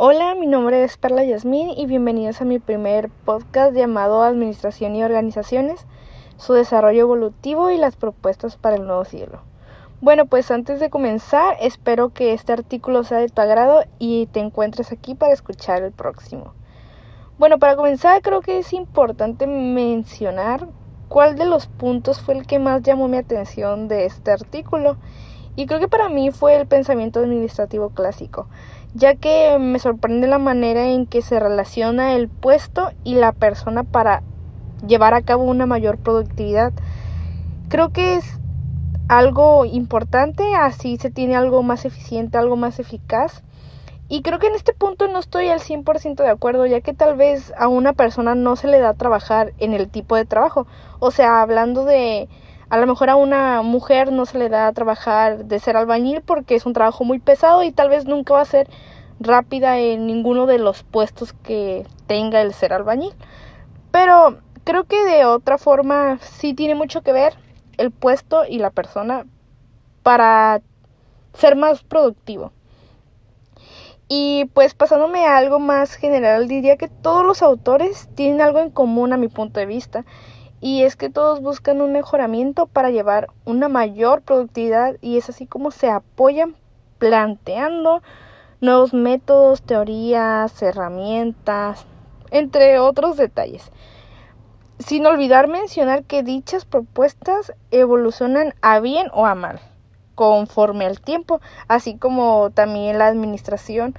Hola, mi nombre es Perla Yasmín y bienvenidos a mi primer podcast llamado Administración y Organizaciones, su desarrollo evolutivo y las propuestas para el nuevo siglo. Bueno, pues antes de comenzar, espero que este artículo sea de tu agrado y te encuentres aquí para escuchar el próximo. Bueno, para comenzar creo que es importante mencionar cuál de los puntos fue el que más llamó mi atención de este artículo. Y creo que para mí fue el pensamiento administrativo clásico ya que me sorprende la manera en que se relaciona el puesto y la persona para llevar a cabo una mayor productividad. Creo que es algo importante, así se tiene algo más eficiente, algo más eficaz. Y creo que en este punto no estoy al 100% de acuerdo, ya que tal vez a una persona no se le da trabajar en el tipo de trabajo. O sea, hablando de a lo mejor a una mujer no se le da a trabajar de ser albañil porque es un trabajo muy pesado y tal vez nunca va a ser rápida en ninguno de los puestos que tenga el ser albañil. Pero creo que de otra forma sí tiene mucho que ver el puesto y la persona para ser más productivo. Y pues pasándome a algo más general, diría que todos los autores tienen algo en común a mi punto de vista y es que todos buscan un mejoramiento para llevar una mayor productividad y es así como se apoyan planteando nuevos métodos, teorías, herramientas, entre otros detalles. Sin olvidar mencionar que dichas propuestas evolucionan a bien o a mal, conforme al tiempo, así como también la administración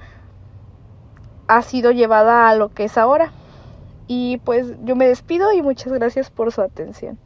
ha sido llevada a lo que es ahora. Y pues yo me despido y muchas gracias por su atención.